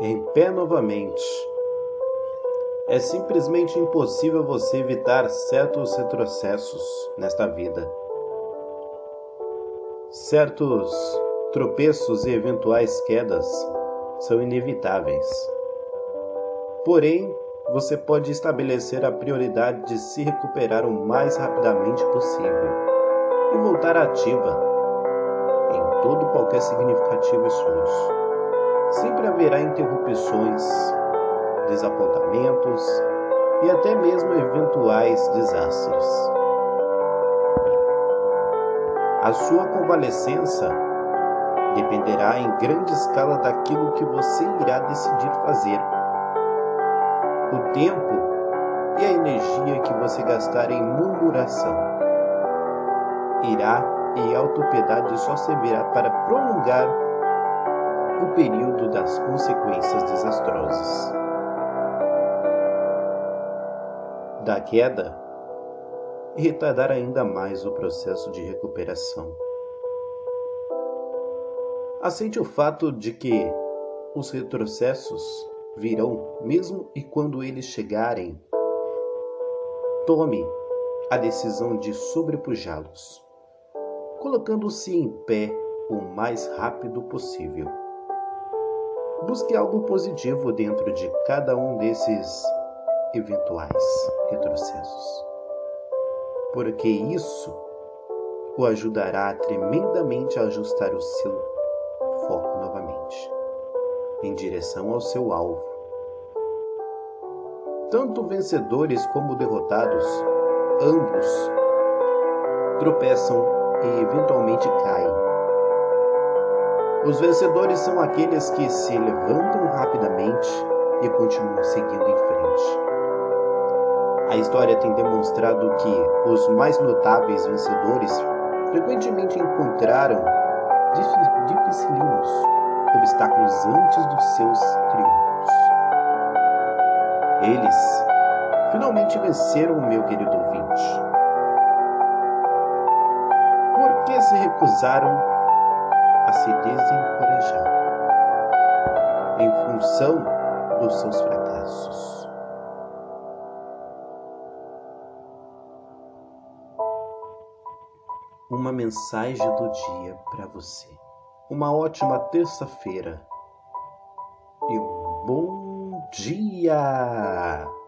em pé novamente. É simplesmente impossível você evitar certos retrocessos nesta vida. Certos tropeços e eventuais quedas são inevitáveis. Porém, você pode estabelecer a prioridade de se recuperar o mais rapidamente possível e voltar ativa em todo qualquer significativo esforço. Sempre haverá interrupções, desapontamentos e até mesmo eventuais desastres. A sua convalescença dependerá em grande escala daquilo que você irá decidir fazer. O tempo e a energia que você gastar em murmuração irá e autopiedade só servirá para prolongar o período das consequências desastrosas. Da queda, retardar ainda mais o processo de recuperação. Aceite o fato de que os retrocessos virão mesmo e quando eles chegarem. Tome a decisão de sobrepujá-los, colocando-se em pé o mais rápido possível. Busque algo positivo dentro de cada um desses eventuais retrocessos, porque isso o ajudará tremendamente a ajustar o seu foco novamente em direção ao seu alvo. Tanto vencedores como derrotados, ambos tropeçam e eventualmente caem os vencedores são aqueles que se levantam rapidamente e continuam seguindo em frente. A história tem demonstrado que os mais notáveis vencedores frequentemente encontraram dificílimos obstáculos antes dos seus triunfos. Eles finalmente venceram, meu querido ouvinte. Por que se recusaram a se desencorajar em função dos seus fracassos. Uma mensagem do dia para você. Uma ótima terça-feira e um bom dia!